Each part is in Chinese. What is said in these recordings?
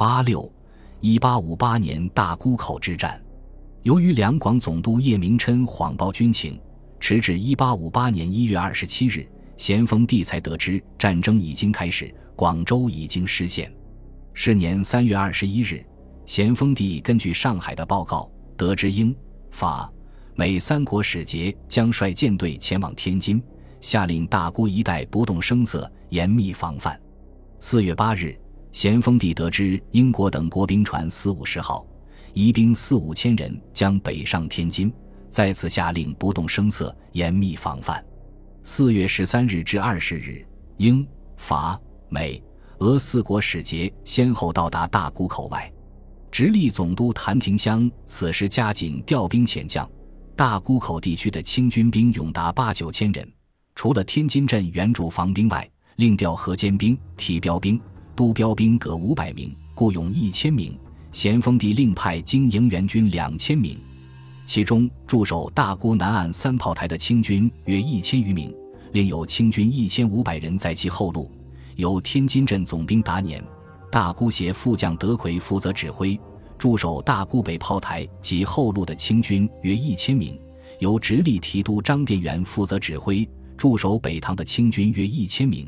八六一八五八年大沽口之战，由于两广总督叶明琛谎报军情，迟至一八五八年一月二十七日，咸丰帝才得知战争已经开始，广州已经失陷。是年三月二十一日，咸丰帝根据上海的报告，得知英、法、美三国使节将率舰队前往天津，下令大沽一带不动声色，严密防范。四月八日，咸丰帝得知英国等国兵船四五十号，移兵四五千人将北上天津，再次下令不动声色，严密防范。四月十三日至二十日，英、法、美。俄四国使节先后到达大沽口外，直隶总督谭廷香此时加紧调兵遣将。大沽口地区的清军兵勇达八九千人，除了天津镇原主防兵外，另调河间兵、提标兵、督标兵各五百名，雇勇一千名。咸丰帝另派经营援军两千名，其中驻守大沽南岸三炮台的清军约一千余名，另有清军一千五百人在其后路。由天津镇总兵达年、大沽协副将德奎负责指挥，驻守大沽北炮台及后路的清军约一千名；由直隶提督张殿元负责指挥，驻守北塘的清军约一千名；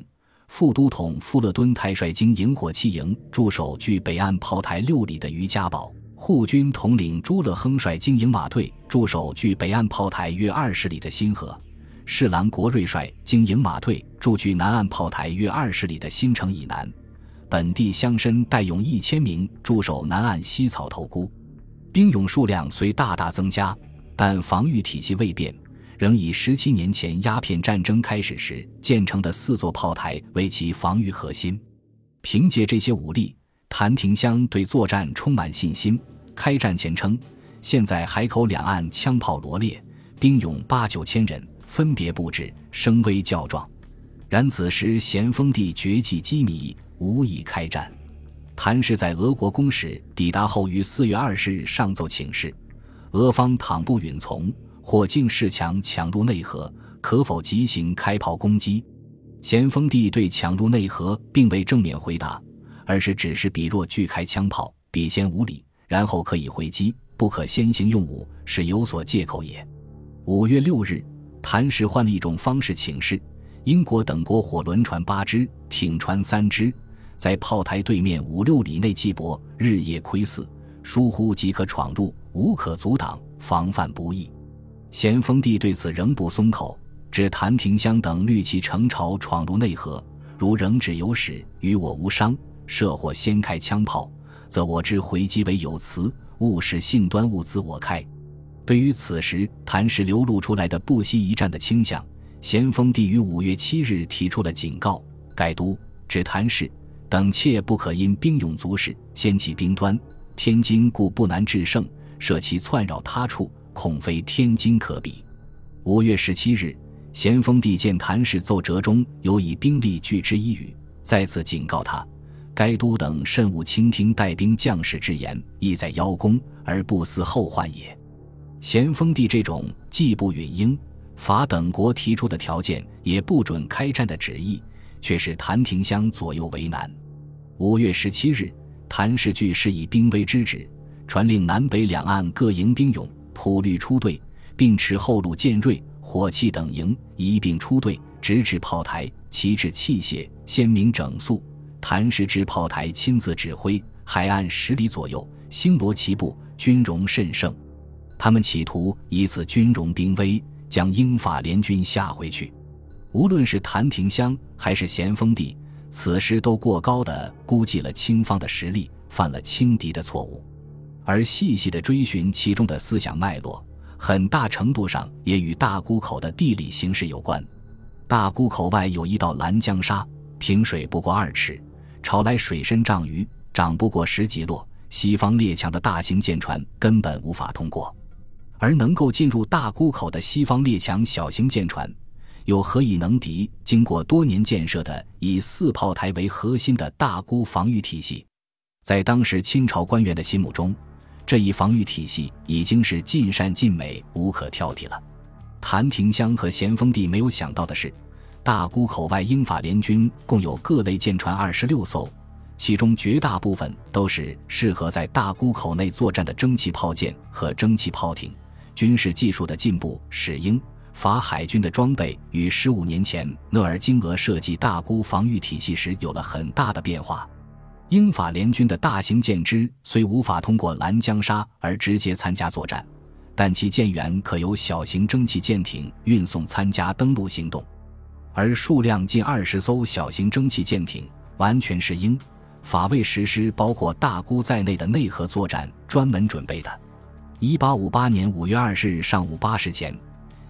副都统富勒敦太率经营火器营驻守距北岸炮台六里的于家堡，护军统领朱乐亨率经营马队驻守距北岸炮台约二十里的新河。侍郎国瑞率经营马队驻距南岸炮台约二十里的新城以南，本地乡绅带勇一千名驻守南岸西草头沽，兵勇数量虽大大增加，但防御体系未变，仍以十七年前鸦片战争开始时建成的四座炮台为其防御核心。凭借这些武力，谭廷香对作战充满信心。开战前称，现在海口两岸枪炮罗列，兵勇八九千人。分别布置，声威较壮。然此时咸丰帝绝技机密，无以开战。谭氏在俄国公使抵达后，于四月二十日上奏请示，俄方倘不允从，或竟恃强抢入内河，可否即行开炮攻击？咸丰帝对抢入内河并未正面回答，而是只是彼若拒开枪炮，彼先无礼，然后可以回击，不可先行用武，是有所借口也。五月六日。谭氏换了一种方式请示，英国等国火轮船八只，艇船三只，在炮台对面五六里内计泊，日夜窥伺，疏忽即可闯入，无可阻挡，防范不易。咸丰帝对此仍不松口，指谭廷香等虑其乘潮闯入内河，如仍只有使与我无伤，设或先开枪炮，则我之回击为有词，勿使信端物自我开。对于此时谭氏流露出来的不惜一战的倾向，咸丰帝于五月七日提出了警告：改都指谭氏等切不可因兵勇足势，掀起兵端。天津故不难制胜，设其窜扰他处，恐非天津可比。五月十七日，咸丰帝见谭氏奏折中有以兵力拒之一语，再次警告他：该都等慎勿倾听带兵将士之言，意在邀功而不思后患也。咸丰帝这种既不允英法等国提出的条件，也不准开战的旨意，却使谭廷香左右为难。五月十七日，谭氏据是以兵威之旨，传令南北两岸各营兵勇普律出队，并持后路舰锐、火器等营一并出队，直至炮台，旗帜器械鲜明整肃。谭氏至炮台亲自指挥，海岸十里左右星罗棋布，军容甚盛。他们企图以此军容兵威将英法联军吓回去。无论是谭廷乡还是咸丰帝，此时都过高的估计了清方的实力，犯了轻敌的错误。而细细的追寻其中的思想脉络，很大程度上也与大沽口的地理形势有关。大沽口外有一道拦江沙，平水不过二尺，潮来水深丈余，涨不过十几落，西方列强的大型舰船根本无法通过。而能够进入大沽口的西方列强小型舰船，又何以能敌经过多年建设的以四炮台为核心的大沽防御体系？在当时清朝官员的心目中，这一防御体系已经是尽善尽美、无可挑剔了。谭廷香和咸丰帝没有想到的是，大沽口外英法联军共有各类舰船二十六艘，其中绝大部分都是适合在大沽口内作战的蒸汽炮舰和蒸汽炮艇。军事技术的进步使英法海军的装备与十五年前讷尔金俄设计大沽防御体系时有了很大的变化。英法联军的大型舰只虽无法通过兰江沙而直接参加作战，但其舰员可由小型蒸汽舰艇运送参加登陆行动，而数量近二十艘小型蒸汽舰艇完全是英法为实施包括大沽在内的内河作战专门准备的。一八五八年五月二十日上午八时前，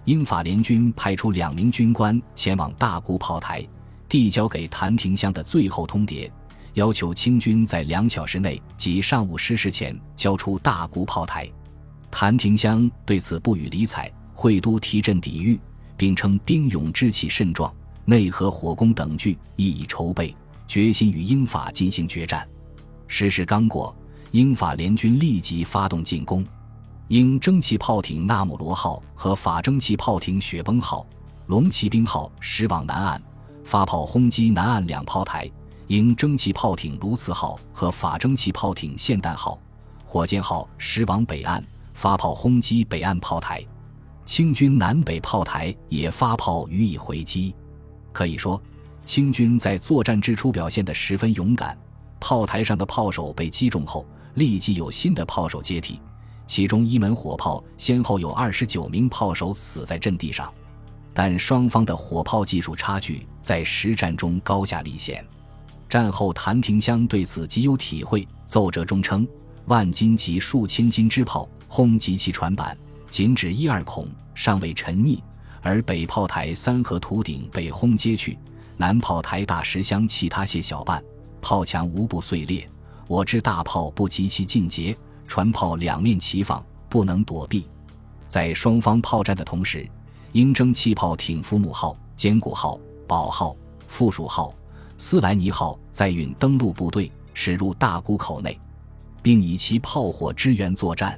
英法联军派出两名军官前往大沽炮台，递交给谭廷香的最后通牒，要求清军在两小时内即上午十时前交出大沽炮台。谭廷香对此不予理睬，会都提振抵御，并称兵勇之气甚壮，内河火攻等据亦已筹备，决心与英法进行决战。时势刚过，英法联军立即发动进攻。英蒸汽炮艇“纳姆罗号”和法蒸汽炮艇“雪崩号”、“龙骑兵号”驶往南岸，发炮轰击南岸两炮台；英蒸汽炮艇“卢茨号”和法蒸汽炮艇“霰弹号”、“火箭号”驶往北岸，发炮轰击北岸炮台。清军南北炮台也发炮予以回击。可以说，清军在作战之初表现得十分勇敢。炮台上的炮手被击中后，立即有新的炮手接替。其中一门火炮先后有二十九名炮手死在阵地上，但双方的火炮技术差距在实战中高下立现。战后，谭廷香对此极有体会，奏折中称：“万斤及数千斤之炮轰击其船板，仅指一二孔，尚未沉溺；而北炮台三合土顶被轰揭去，南炮台大石箱其他些小半，炮墙无不碎裂。我知大炮不及其近捷。”船炮两面齐放，不能躲避。在双方炮战的同时，英蒸汽炮艇“福姆号”、“坚固号”、“宝号”、“附属号”、“斯莱尼号”载运登陆部队驶入大沽口内，并以其炮火支援作战。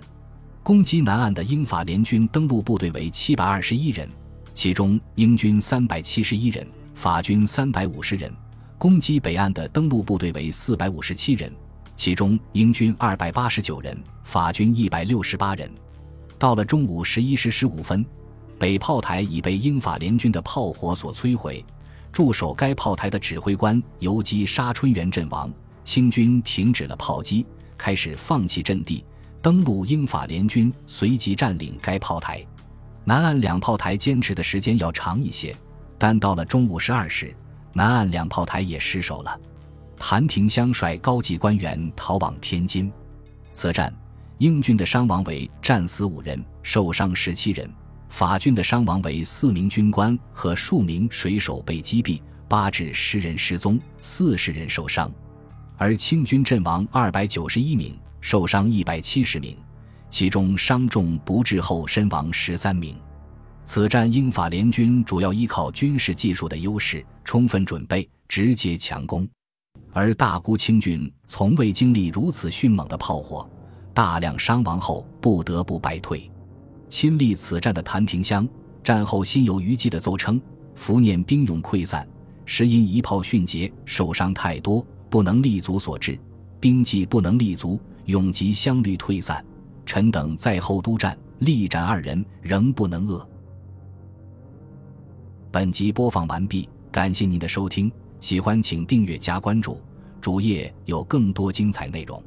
攻击南岸的英法联军登陆部队为七百二十一人，其中英军三百七十一人，法军三百五十人；攻击北岸的登陆部队为四百五十七人。其中英军二百八十九人，法军一百六十八人。到了中午十一时十五分，北炮台已被英法联军的炮火所摧毁，驻守该炮台的指挥官游击沙春元阵亡。清军停止了炮击，开始放弃阵地登陆。英法联军随即占领该炮台。南岸两炮台坚持的时间要长一些，但到了中午十二时，南岸两炮台也失守了。谭廷香率高级官员逃往天津。此战，英军的伤亡为战死五人，受伤十七人；法军的伤亡为四名军官和数名水手被击毙，八至十人失踪，四十人受伤。而清军阵亡二百九十一名，受伤一百七十名，其中伤重不治后身亡十三名。此战，英法联军主要依靠军事技术的优势，充分准备，直接强攻。而大沽清军从未经历如此迅猛的炮火，大量伤亡后不得不败退。亲历此战的谭廷香战后心有余悸的奏称：“伏念兵勇溃散，实因一炮迅捷，受伤太多，不能立足所致。兵技不能立足，勇疾相率退散。臣等在后督战，力斩二人，仍不能遏。”本集播放完毕，感谢您的收听。喜欢请订阅加关注，主页有更多精彩内容。